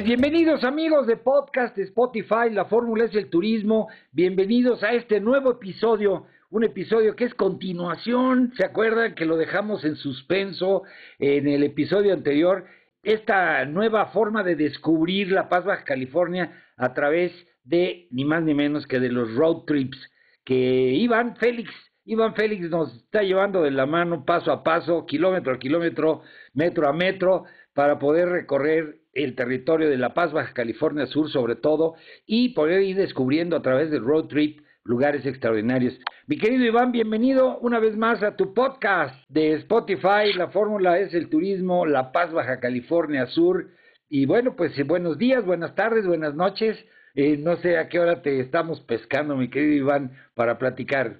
Pues bienvenidos amigos de podcast de Spotify, la fórmula es el turismo, bienvenidos a este nuevo episodio, un episodio que es continuación, ¿se acuerdan que lo dejamos en suspenso en el episodio anterior? Esta nueva forma de descubrir La Paz Baja California a través de ni más ni menos que de los road trips que Iván Félix. Iván Félix nos está llevando de la mano paso a paso, kilómetro a kilómetro, metro a metro, para poder recorrer el territorio de La Paz, Baja California Sur sobre todo, y poder ir descubriendo a través del road trip lugares extraordinarios. Mi querido Iván, bienvenido una vez más a tu podcast de Spotify. La fórmula es el turismo La Paz, Baja California Sur. Y bueno, pues eh, buenos días, buenas tardes, buenas noches. Eh, no sé a qué hora te estamos pescando, mi querido Iván, para platicar.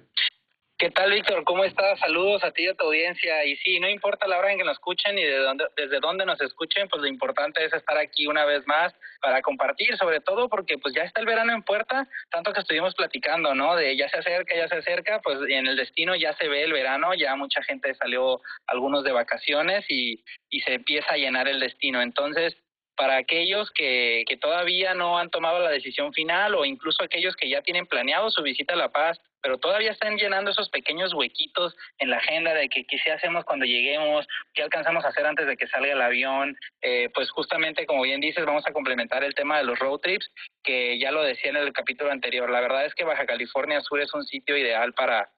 ¿Qué tal, Víctor? ¿Cómo estás? Saludos a ti y a tu audiencia. Y sí, no importa la hora en que nos escuchen y de dónde, desde dónde nos escuchen, pues lo importante es estar aquí una vez más para compartir, sobre todo porque pues ya está el verano en puerta, tanto que estuvimos platicando, ¿no? De ya se acerca, ya se acerca, pues en el destino ya se ve el verano, ya mucha gente salió, algunos de vacaciones y, y se empieza a llenar el destino. Entonces, para aquellos que, que todavía no han tomado la decisión final o incluso aquellos que ya tienen planeado su visita a La Paz, pero todavía están llenando esos pequeños huequitos en la agenda de que qué hacemos cuando lleguemos, qué alcanzamos a hacer antes de que salga el avión, eh, pues justamente como bien dices vamos a complementar el tema de los road trips, que ya lo decía en el capítulo anterior, la verdad es que Baja California Sur es un sitio ideal para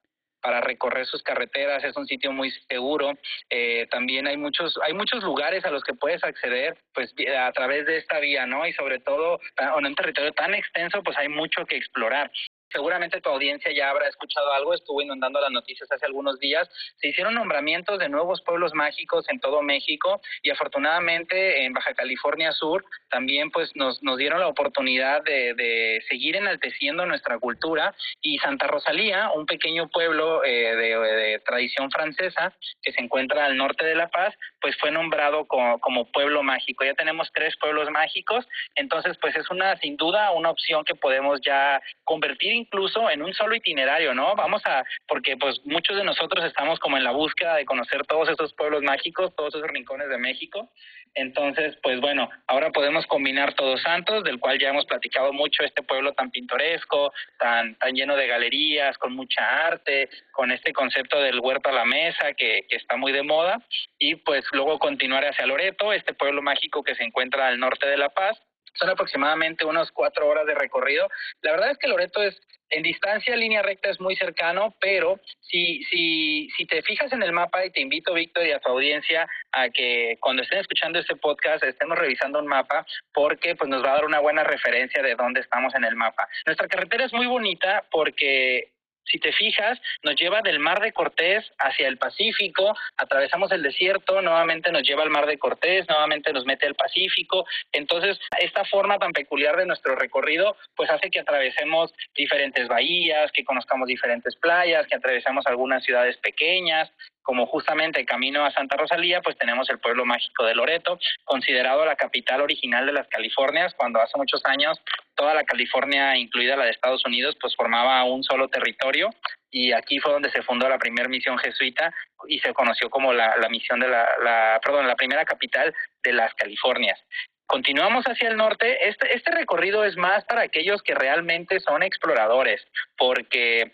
para recorrer sus carreteras, es un sitio muy seguro. Eh, también hay muchos, hay muchos lugares a los que puedes acceder pues a través de esta vía, ¿no? Y sobre todo en un territorio tan extenso, pues hay mucho que explorar seguramente tu audiencia ya habrá escuchado algo, estuvo inundando las noticias hace algunos días, se hicieron nombramientos de nuevos pueblos mágicos en todo México y afortunadamente en Baja California Sur también pues nos, nos dieron la oportunidad de, de seguir enalteciendo nuestra cultura y Santa Rosalía, un pequeño pueblo eh, de, de, tradición francesa que se encuentra al norte de La Paz, pues fue nombrado como, como pueblo mágico. Ya tenemos tres pueblos mágicos, entonces pues es una sin duda una opción que podemos ya convertir incluso en un solo itinerario, ¿no? Vamos a, porque pues muchos de nosotros estamos como en la búsqueda de conocer todos esos pueblos mágicos, todos esos rincones de México. Entonces, pues bueno, ahora podemos combinar Todos Santos, del cual ya hemos platicado mucho, este pueblo tan pintoresco, tan, tan lleno de galerías, con mucha arte, con este concepto del huerto a la mesa que, que está muy de moda, y pues luego continuar hacia Loreto, este pueblo mágico que se encuentra al norte de La Paz, son aproximadamente unas cuatro horas de recorrido. La verdad es que Loreto es en distancia, línea recta es muy cercano, pero si, si, si te fijas en el mapa, y te invito, Víctor, y a tu audiencia, a que cuando estén escuchando este podcast estemos revisando un mapa, porque pues nos va a dar una buena referencia de dónde estamos en el mapa. Nuestra carretera es muy bonita porque si te fijas, nos lleva del Mar de Cortés hacia el Pacífico, atravesamos el desierto, nuevamente nos lleva al Mar de Cortés, nuevamente nos mete al Pacífico. Entonces, esta forma tan peculiar de nuestro recorrido, pues hace que atravesemos diferentes bahías, que conozcamos diferentes playas, que atravesemos algunas ciudades pequeñas, como justamente camino a Santa Rosalía, pues tenemos el pueblo mágico de Loreto, considerado la capital original de las Californias, cuando hace muchos años toda la California, incluida la de Estados Unidos, pues formaba un solo territorio y aquí fue donde se fundó la primera misión jesuita y se conoció como la, misión de la, la, perdón, la primera capital de las Californias. Continuamos hacia el norte. Este, este recorrido es más para aquellos que realmente son exploradores, porque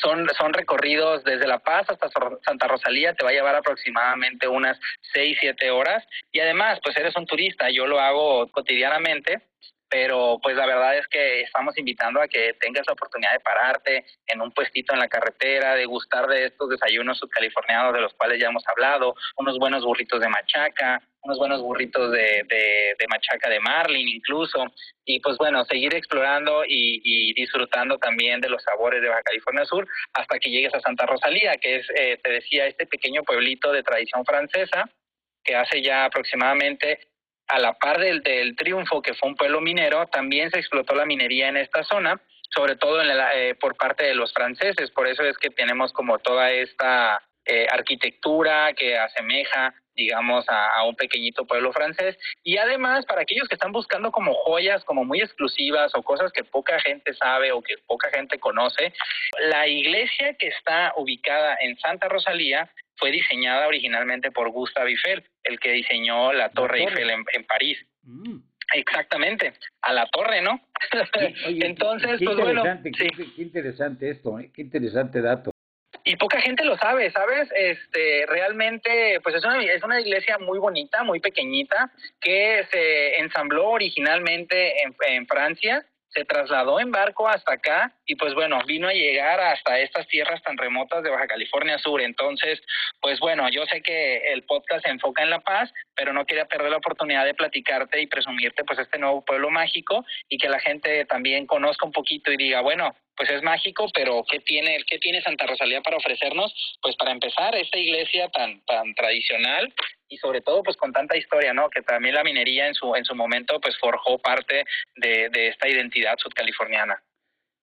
son, son recorridos desde La Paz hasta Santa Rosalía, te va a llevar aproximadamente unas 6, 7 horas. Y además, pues eres un turista, yo lo hago cotidianamente pero pues la verdad es que estamos invitando a que tengas la oportunidad de pararte en un puestito en la carretera, de gustar de estos desayunos subcalifornianos de los cuales ya hemos hablado, unos buenos burritos de machaca, unos buenos burritos de, de, machaca de marlin incluso, y pues bueno, seguir explorando y, disfrutando también de los sabores de Baja California Sur hasta que llegues a Santa Rosalía, que es, eh, te decía, este pequeño pueblito de tradición francesa que hace ya aproximadamente a la par del, del Triunfo, que fue un pueblo minero, también se explotó la minería en esta zona, sobre todo en eh, por parte de los franceses. Por eso es que tenemos como toda esta eh, arquitectura que asemeja digamos, a, un pequeñito pueblo francés. Y además, para aquellos que están buscando como joyas, como muy exclusivas o cosas que poca gente sabe o que poca gente conoce, la iglesia que está ubicada en Santa Rosalía fue diseñada originalmente por Gustave Eiffel, el que diseñó la Torre, Eiffel en, París. Mm. Exactamente, a la torre, ¿no? Entonces, pues bueno. Qué, qué interesante esto, ¿eh? qué interesante dato y poca gente lo sabe, ¿sabes? Este, realmente, pues es una, es una iglesia muy bonita, muy pequeñita, que se ensambló originalmente en, en Francia se trasladó en barco hasta acá y pues bueno, vino a llegar hasta estas tierras tan remotas de Baja California Sur. Entonces, pues bueno, yo sé que el podcast se enfoca en La Paz, pero no quería perder la oportunidad de platicarte y presumirte pues este nuevo pueblo mágico y que la gente también conozca un poquito y diga, bueno, pues es mágico, pero ¿qué tiene, qué tiene Santa Rosalía para ofrecernos? Pues para empezar, esta iglesia tan, tan tradicional y sobre todo pues con tanta historia, ¿no? Que también la minería en su, en su momento pues forjó parte de, de esta identidad sudcaliforniana.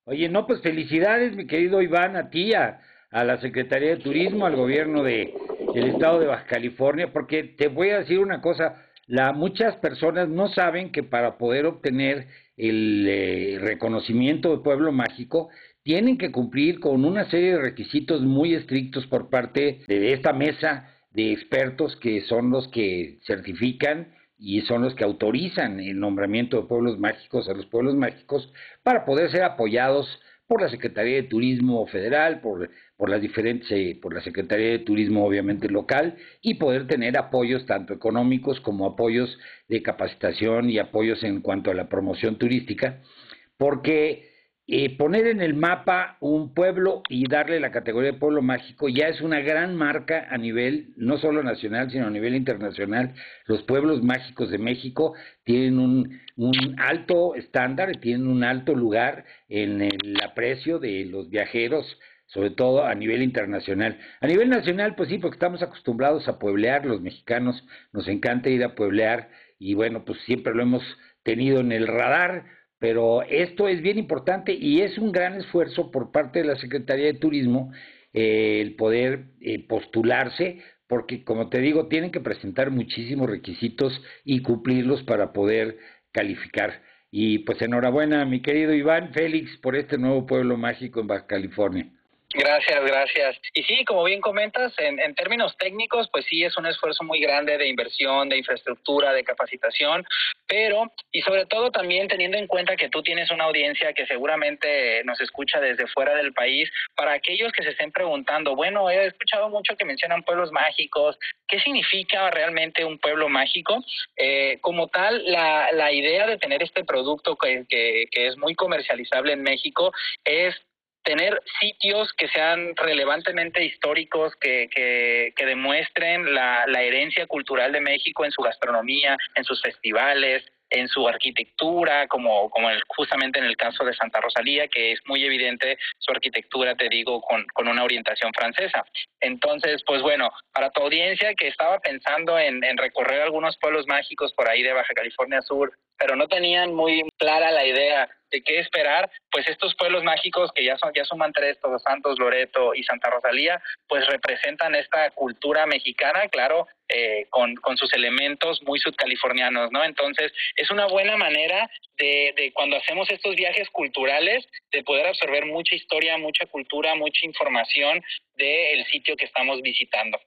Oye, no, pues felicidades, mi querido Iván, a ti, a, a la Secretaría de Turismo, al gobierno de el estado de Baja California, porque te voy a decir una cosa, la, muchas personas no saben que para poder obtener el eh, reconocimiento de pueblo mágico, tienen que cumplir con una serie de requisitos muy estrictos por parte de esta mesa de expertos que son los que certifican y son los que autorizan el nombramiento de pueblos mágicos a los pueblos mágicos para poder ser apoyados por la Secretaría de Turismo Federal, por, por las diferentes, eh, por la Secretaría de Turismo obviamente local y poder tener apoyos tanto económicos como apoyos de capacitación y apoyos en cuanto a la promoción turística, porque eh, poner en el mapa un pueblo y darle la categoría de pueblo mágico ya es una gran marca a nivel no solo nacional, sino a nivel internacional. Los pueblos mágicos de México tienen un, un alto estándar, tienen un alto lugar en el aprecio de los viajeros sobre todo a nivel internacional. A nivel nacional, pues sí, porque estamos acostumbrados a pueblear, los mexicanos nos encanta ir a pueblear y bueno, pues siempre lo hemos tenido en el radar, pero esto es bien importante y es un gran esfuerzo por parte de la Secretaría de Turismo eh, el poder eh, postularse, porque como te digo, tienen que presentar muchísimos requisitos y cumplirlos para poder calificar. Y pues enhorabuena, mi querido Iván Félix, por este nuevo pueblo mágico en Baja California. Gracias, gracias. Y sí, como bien comentas, en, términos técnicos, pues sí es un esfuerzo muy grande de inversión, de infraestructura, de capacitación, pero y sobre todo también teniendo en cuenta que tú tienes una audiencia que seguramente nos escucha desde fuera del país, para aquellos que se estén preguntando, bueno, he escuchado mucho que mencionan pueblos mágicos, ¿qué significa realmente un pueblo mágico? Eh, como tal, la, la idea de tener este producto que, que, que es muy comercializable en México es tener sitios que sean relevantemente históricos, que, que, que demuestren la, la, herencia cultural de México en su gastronomía, en sus festivales, en su arquitectura, como, como justamente en el caso de Santa Rosalía, que es muy evidente su arquitectura, te digo, con, con una orientación francesa. Entonces, pues bueno, para tu audiencia que estaba pensando en, en recorrer algunos pueblos mágicos por ahí de Baja California Sur, pero no tenían muy clara la idea de qué esperar, pues estos pueblos mágicos que ya son ya suman tres, Todos Santos, Loreto y Santa Rosalía, pues representan esta cultura mexicana, claro, eh, con, con sus elementos muy sudcalifornianos, ¿no? Entonces, es una buena manera de, de cuando hacemos estos viajes culturales, de poder absorber mucha historia, mucha cultura, mucha información del sitio que estamos visitando.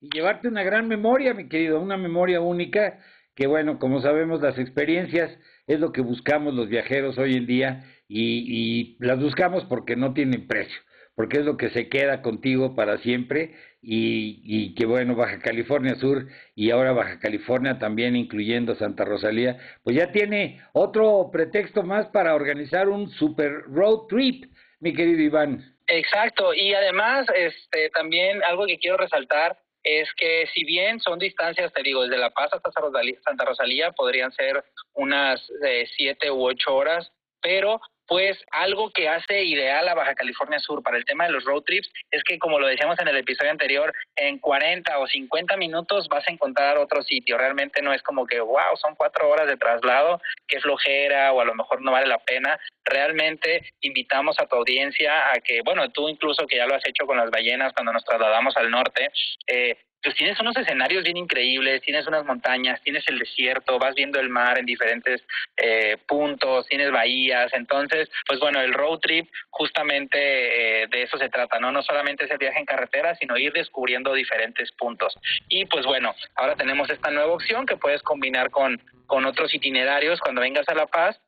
Y llevarte una gran memoria, mi querido, una memoria única que bueno, como sabemos, las experiencias es lo que buscamos los viajeros hoy en día y, y las buscamos porque no tienen precio porque es lo que se queda contigo para siempre y, y, que bueno, Baja California Sur y ahora Baja California también incluyendo Santa Rosalía, pues ya tiene otro pretexto más para organizar un super road trip, mi querido Iván. Exacto, y además este también algo que quiero resaltar es que si bien son distancias, te digo, desde La Paz hasta Santa Rosalía podrían ser unas eh, siete u ocho horas, pero pues algo que hace ideal a Baja California Sur para el tema de los road trips es que, como lo decíamos en el episodio anterior, en 40 o 50 minutos vas a encontrar otro sitio. Realmente no es como que, wow, son cuatro horas de traslado, qué flojera o a lo mejor no vale la pena. Realmente invitamos a tu audiencia a que, bueno, tú incluso que ya lo has hecho con las ballenas cuando nos trasladamos al norte, eh, pues tienes unos escenarios bien increíbles, tienes unas montañas, tienes el desierto, vas viendo el mar en diferentes eh, puntos, tienes bahías, entonces, pues bueno, el road trip justamente eh, de eso se trata, ¿no? No solamente es el viaje en carretera, sino ir descubriendo diferentes puntos. Y pues bueno, ahora tenemos esta nueva opción que puedes combinar con, con otros itinerarios cuando vengas a La Paz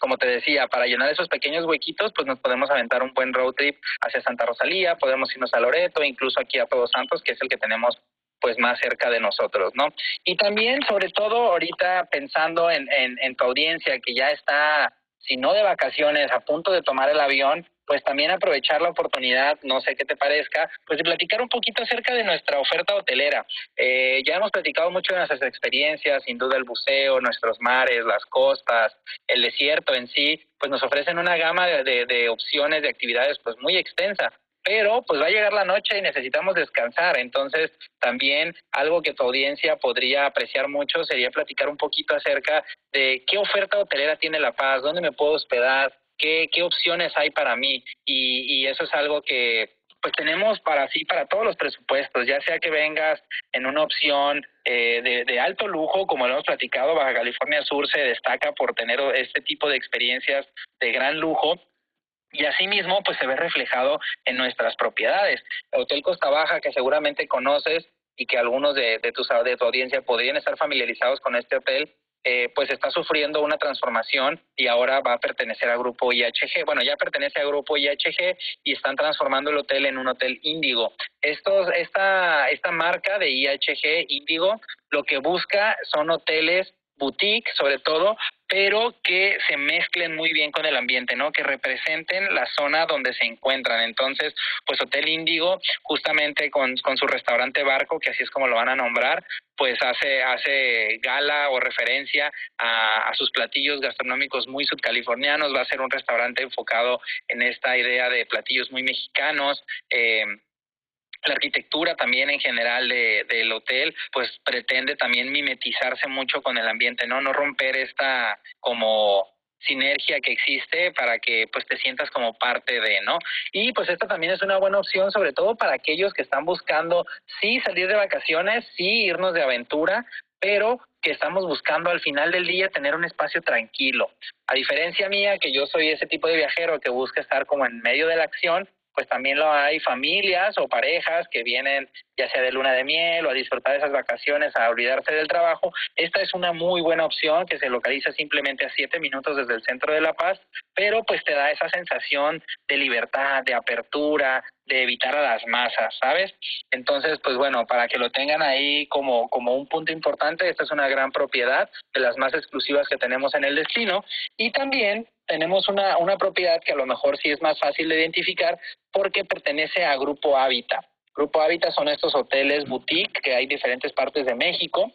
como te decía, para llenar esos pequeños huequitos, pues nos podemos aventar un buen road trip hacia Santa Rosalía, podemos irnos a Loreto, incluso aquí a Todos Santos, que es el que tenemos pues más cerca de nosotros, ¿no? Y también, sobre todo, ahorita pensando en, en, en tu audiencia que ya está, si no de vacaciones, a punto de tomar el avión, pues también aprovechar la oportunidad, no sé qué te parezca, pues de platicar un poquito acerca de nuestra oferta hotelera. Eh, ya hemos platicado mucho de nuestras experiencias, sin duda el buceo, nuestros mares, las costas, el desierto en sí, pues nos ofrecen una gama de, de opciones de actividades pues muy extensa pero pues va a llegar la noche y necesitamos descansar. Entonces, también algo que tu audiencia podría apreciar mucho sería platicar un poquito acerca de qué oferta hotelera tiene La Paz, dónde me puedo hospedar, qué, qué opciones hay para mí y, y eso es algo que pues tenemos para sí, para todos los presupuestos, ya sea que vengas en una opción eh, de, de, alto lujo, como lo hemos platicado, Baja California Sur se destaca por tener este tipo de experiencias de gran lujo, y asimismo pues se ve reflejado en nuestras propiedades. Hotel Costa Baja, que seguramente conoces y que algunos de, de, tu, de tu audiencia podrían estar familiarizados con este hotel, eh, pues está sufriendo una transformación y ahora va a pertenecer al grupo IHG. Bueno, ya pertenece al grupo IHG y están transformando el hotel en un hotel Índigo. Estos, esta, esta marca de IHG Índigo lo que busca son hoteles boutique sobre todo, pero que se mezclen muy bien con el ambiente, ¿no? Que representen la zona donde se encuentran. Entonces, pues Hotel Índigo, justamente con, con su restaurante Barco, que así es como lo van a nombrar, pues hace, hace gala o referencia a, a sus platillos gastronómicos muy subcalifornianos. Va a ser un restaurante enfocado en esta idea de platillos muy mexicanos. Eh, la arquitectura también en general de, del hotel pues pretende también mimetizarse mucho con el ambiente no no romper esta como sinergia que existe para que pues te sientas como parte de, ¿no? Y pues esta también es una buena opción sobre todo para aquellos que están buscando sí salir de vacaciones, sí irnos de aventura, pero que estamos buscando al final del día tener un espacio tranquilo. A diferencia mía, que yo soy ese tipo de viajero que busca estar como en medio de la acción, pues también lo hay familias o parejas que vienen ya sea de luna de miel o a disfrutar de esas vacaciones, a olvidarse del trabajo. Esta es una muy buena opción que se localiza simplemente a siete minutos desde el centro de La Paz, pero pues te da esa sensación de libertad, de apertura, de evitar a las masas, ¿sabes? Entonces, pues bueno, para que lo tengan ahí como, como un punto importante, esta es una gran propiedad de las más exclusivas que tenemos en el destino y también tenemos una, una propiedad que a lo mejor sí es más fácil de identificar porque pertenece a Grupo Hábitat. Grupo Hábitat son estos hoteles boutique que hay en diferentes partes de México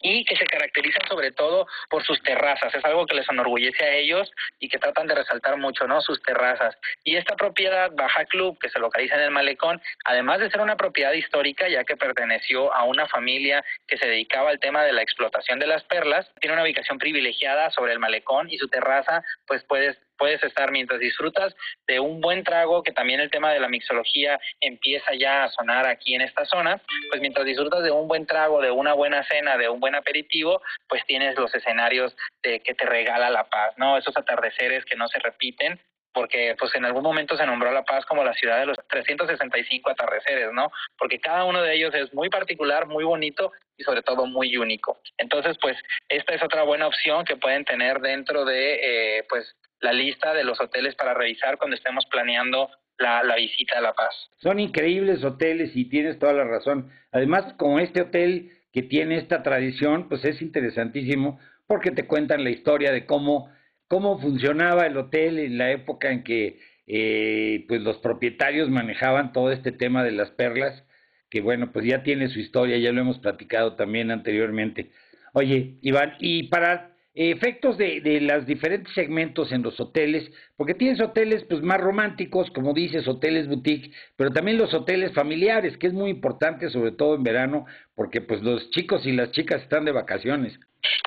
y que se caracterizan sobre todo por sus terrazas. Es algo que les enorgullece a ellos y que tratan de resaltar mucho, ¿no? Sus terrazas. Y esta propiedad, Baja Club, que se localiza en el Malecón, además de ser una propiedad histórica, ya que perteneció a una familia que se dedicaba al tema de la explotación de las perlas, tiene una ubicación privilegiada sobre el Malecón y su terraza, pues puedes puedes estar mientras disfrutas de un buen trago, que también el tema de la mixología empieza ya a sonar aquí en esta zona, pues mientras disfrutas de un buen trago, de una buena cena, de un buen aperitivo, pues tienes los escenarios de que te regala la paz, ¿no? Esos atardeceres que no se repiten, porque pues en algún momento se nombró La Paz como la ciudad de los 365 atardeceres, ¿no? Porque cada uno de ellos es muy particular, muy bonito y sobre todo muy único. Entonces, pues esta es otra buena opción que pueden tener dentro de eh, pues la lista de los hoteles para revisar cuando estemos planeando la, la, visita a La Paz. Son increíbles hoteles y tienes toda la razón. Además, como este hotel que tiene esta tradición, pues es interesantísimo porque te cuentan la historia de cómo cómo funcionaba el hotel en la época en que eh, pues los propietarios manejaban todo este tema de las perlas, que bueno, pues ya tiene su historia, ya lo hemos platicado también anteriormente. Oye, Iván, y para efectos de, de los diferentes segmentos en los hoteles, porque tienes hoteles pues más románticos, como dices, hoteles boutique, pero también los hoteles familiares, que es muy importante, sobre todo en verano, porque pues los chicos y las chicas están de vacaciones.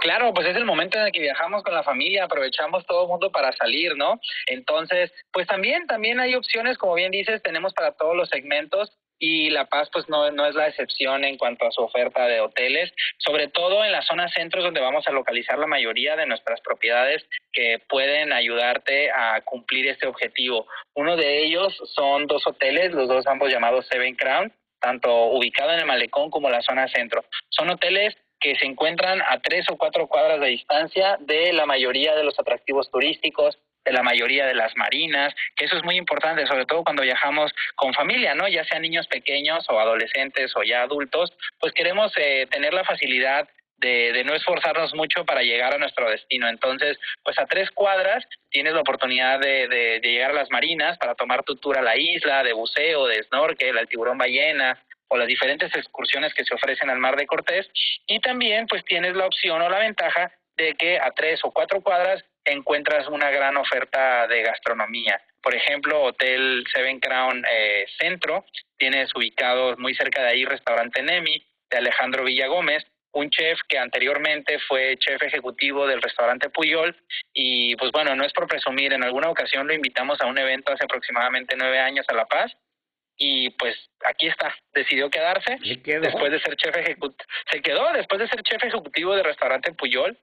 Claro, pues es el momento en el que viajamos con la familia, aprovechamos todo el mundo para salir, ¿no? Entonces, pues también, también hay opciones, como bien dices, tenemos para todos los segmentos y La Paz pues no, no es la excepción en cuanto a su oferta de hoteles, sobre todo en las zonas centros donde vamos a localizar la mayoría de nuestras propiedades que pueden ayudarte a cumplir este objetivo. Uno de ellos son dos hoteles, los dos ambos llamados Seven Crown, tanto ubicado en el malecón como la zona centro. Son hoteles que se encuentran a tres o cuatro cuadras de distancia de la mayoría de los atractivos turísticos, de la mayoría de las marinas, que eso es muy importante, sobre todo cuando viajamos con familia, ¿no? Ya sean niños pequeños o adolescentes o ya adultos, pues queremos eh, tener la facilidad de, de, no esforzarnos mucho para llegar a nuestro destino. Entonces, pues a tres cuadras tienes la oportunidad de, de, de llegar a las marinas para tomar tu tour a la isla, de buceo, de snorkel, al tiburón ballena, o las diferentes excursiones que se ofrecen al Mar de Cortés y también pues tienes la opción o la ventaja de que a tres o cuatro cuadras encuentras una gran oferta de gastronomía. Por ejemplo, Hotel Seven Crown eh, Centro, tienes ubicados muy cerca de ahí restaurante Nemi de Alejandro Villagómez, un chef que anteriormente fue chef ejecutivo del restaurante Puyol. Y pues bueno, no es por presumir, en alguna ocasión lo invitamos a un evento hace aproximadamente nueve años a La Paz y pues aquí está, decidió quedarse después de ser chef ejecutivo, se quedó después de ser chef ejecutivo del restaurante Puyol,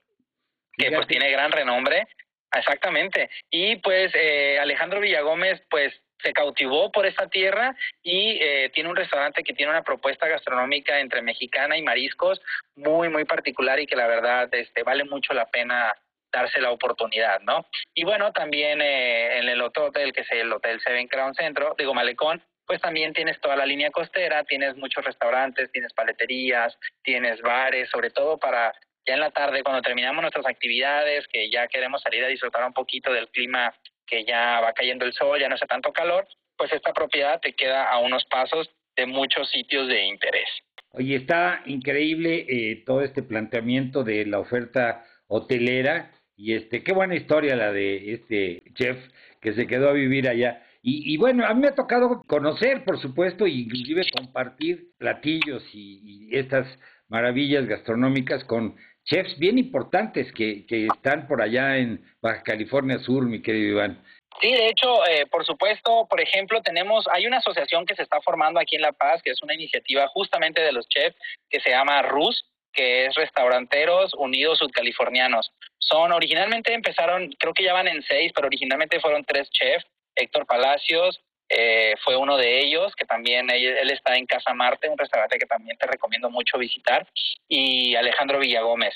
que pues tiene gran renombre, exactamente, y pues eh, Alejandro Villagómez pues se cautivó por esta tierra y eh, tiene un restaurante que tiene una propuesta gastronómica entre mexicana y mariscos muy muy particular y que la verdad este vale mucho la pena darse la oportunidad, ¿no? Y bueno, también eh, en el otro hotel, que es el Hotel Seven Crown Centro, digo Malecón, pues también tienes toda la línea costera, tienes muchos restaurantes, tienes paleterías, tienes bares, sobre todo para ya en la tarde cuando terminamos nuestras actividades, que ya queremos salir a disfrutar un poquito del clima, que ya va cayendo el sol, ya no hace tanto calor, pues esta propiedad te queda a unos pasos de muchos sitios de interés. Oye, está increíble eh, todo este planteamiento de la oferta hotelera y este, qué buena historia la de este chef que se quedó a vivir allá. Y, bueno, a mí me ha tocado conocer, por supuesto, e inclusive compartir platillos y, estas maravillas gastronómicas con chefs bien importantes que, que están por allá en Baja California Sur, mi querido Iván. Sí, de hecho, eh, por supuesto, por ejemplo, tenemos, hay una asociación que se está formando aquí en La Paz, que es una iniciativa justamente de los chefs, que se llama RUS, que es Restauranteros Unidos Sudcalifornianos. Son, originalmente empezaron, creo que ya van en seis, pero originalmente fueron tres chefs, Héctor Palacios eh, fue uno de ellos, que también él, está en Casa Marte, un restaurante que también te recomiendo mucho visitar, y Alejandro Villagómez.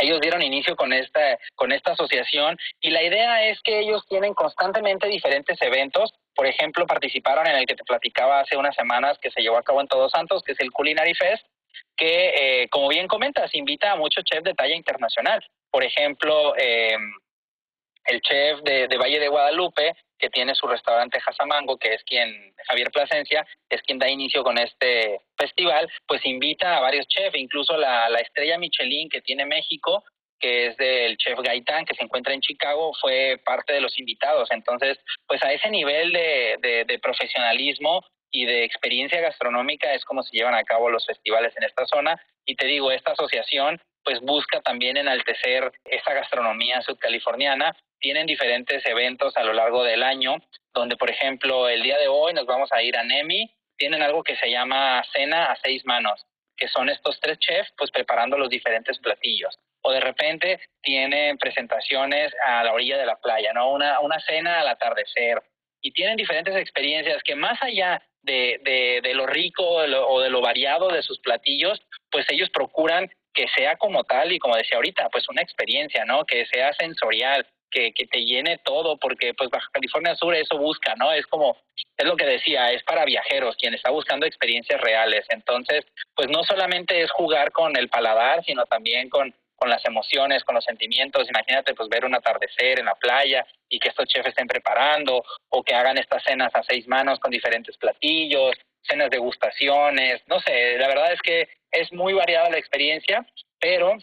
Ellos dieron inicio con esta, con esta asociación y la idea es que ellos tienen constantemente diferentes eventos. Por ejemplo, participaron en el que te platicaba hace unas semanas que se llevó a cabo en Todos Santos, que es el Culinary Fest, que, eh, como bien comentas, invita a muchos chefs de talla internacional. Por ejemplo, eh, el chef de, de Valle de Guadalupe que tiene su restaurante Jasamango, que es quien, Javier Plasencia, es quien da inicio con este festival, pues invita a varios chefs, incluso la, la estrella Michelin que tiene México, que es del chef Gaitán, que se encuentra en Chicago, fue parte de los invitados. Entonces, pues a ese nivel de, de, profesionalismo y de experiencia gastronómica es como se llevan a cabo los festivales en esta zona. Y te digo, esta asociación pues busca también enaltecer esa gastronomía sudcaliforniana tienen diferentes eventos a lo largo del año, donde por ejemplo el día de hoy nos vamos a ir a Nemi, tienen algo que se llama cena a seis manos, que son estos tres chefs pues preparando los diferentes platillos. o de repente tienen presentaciones a la orilla de la playa, ¿no? Una, una cena al atardecer. Y tienen diferentes experiencias que más allá de, de, de lo rico o de lo variado de sus platillos, pues ellos procuran que sea como tal y como decía ahorita, pues una experiencia, ¿no? Que sea sensorial, que, que te llene todo, porque pues Baja California Sur eso busca, ¿no? Es como, es lo que decía, es para viajeros, quien está buscando experiencias reales. Entonces, pues no solamente es jugar con el paladar, sino también con, con las emociones, con los sentimientos. Imagínate pues ver un atardecer en la playa y que estos chefs estén preparando o que hagan estas cenas a seis manos con diferentes platillos, cenas degustaciones, no sé, la verdad es que es muy variada la experiencia, pero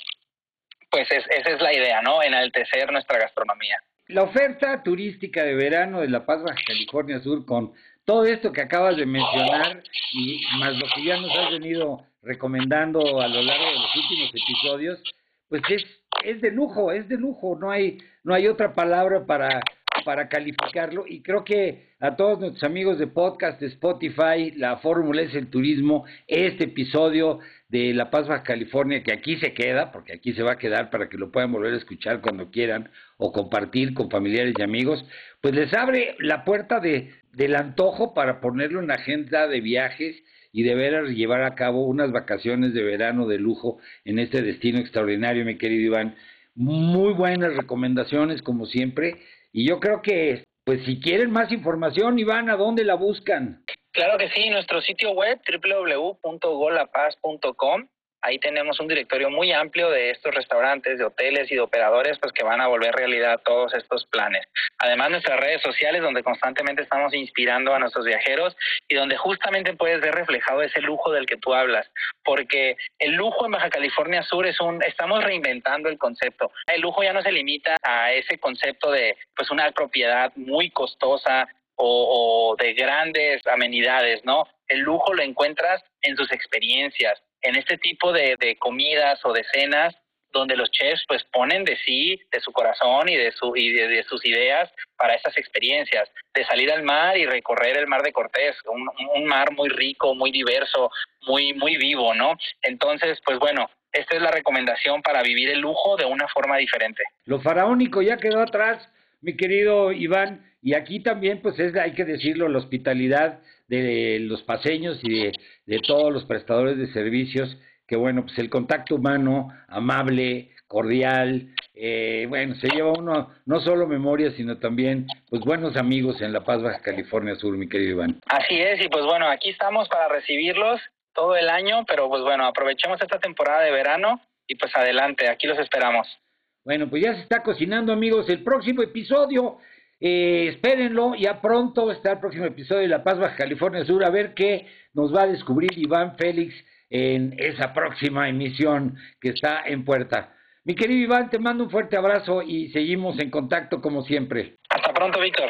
pues esa es la idea, ¿no? Enaltecer nuestra gastronomía. La oferta turística de verano de La Paz, Baja California Sur, con todo esto que acabas de mencionar y más lo que ya nos has venido recomendando a lo largo de los últimos episodios, pues es, es de lujo, es de lujo, no hay, no hay otra palabra para, para calificarlo y creo que a todos nuestros amigos de podcast, de Spotify, la fórmula es el turismo, este episodio de La Paz, Baja California, que aquí se queda, porque aquí se va a quedar para que lo puedan volver a escuchar cuando quieran o compartir con familiares y amigos, pues les abre la puerta de, del antojo para ponerlo en la agenda de viajes y de ver llevar a cabo unas vacaciones de verano de lujo en este destino extraordinario, mi querido Iván. Muy buenas recomendaciones, como siempre, y yo creo que, pues si quieren más información, Iván, ¿a dónde la buscan? Claro que sí, nuestro sitio web www.golapaz.com. Ahí tenemos un directorio muy amplio de estos restaurantes, de hoteles y de operadores pues que van a volver realidad todos estos planes. Además nuestras redes sociales donde constantemente estamos inspirando a nuestros viajeros y donde justamente puedes ver reflejado ese lujo del que tú hablas, porque el lujo en Baja California Sur es un estamos reinventando el concepto. El lujo ya no se limita a ese concepto de pues una propiedad muy costosa o, de grandes amenidades, ¿no? El lujo lo encuentras en sus experiencias, en este tipo de, comidas o de cenas donde los chefs pues ponen de sí, de su corazón y de, su, y de, sus ideas para esas experiencias, de salir al mar y recorrer el mar de Cortés, un, un, mar muy rico, muy diverso, muy, muy vivo, ¿no? Entonces, pues bueno, esta es la recomendación para vivir el lujo de una forma diferente. Lo faraónico ya quedó atrás, mi querido Iván, y aquí también, pues es, hay que decirlo, la hospitalidad de los paseños y de, todos los prestadores de servicios, que bueno, pues el contacto humano, amable, cordial, eh, bueno, se lleva uno no solo memoria, sino también pues buenos amigos en La Paz, Baja California Sur, mi querido Iván. Así es, y pues bueno, aquí estamos para recibirlos todo el año, pero pues bueno, aprovechemos esta temporada de verano y pues adelante, aquí los esperamos. Bueno, pues ya se está cocinando, amigos, el próximo episodio eh, espérenlo, ya pronto está el próximo episodio de La Paz Baja California Sur, a ver qué nos va a descubrir Iván Félix en esa próxima emisión que está en puerta. Mi querido Iván, te mando un fuerte abrazo y seguimos en contacto como siempre. Hasta pronto, Víctor.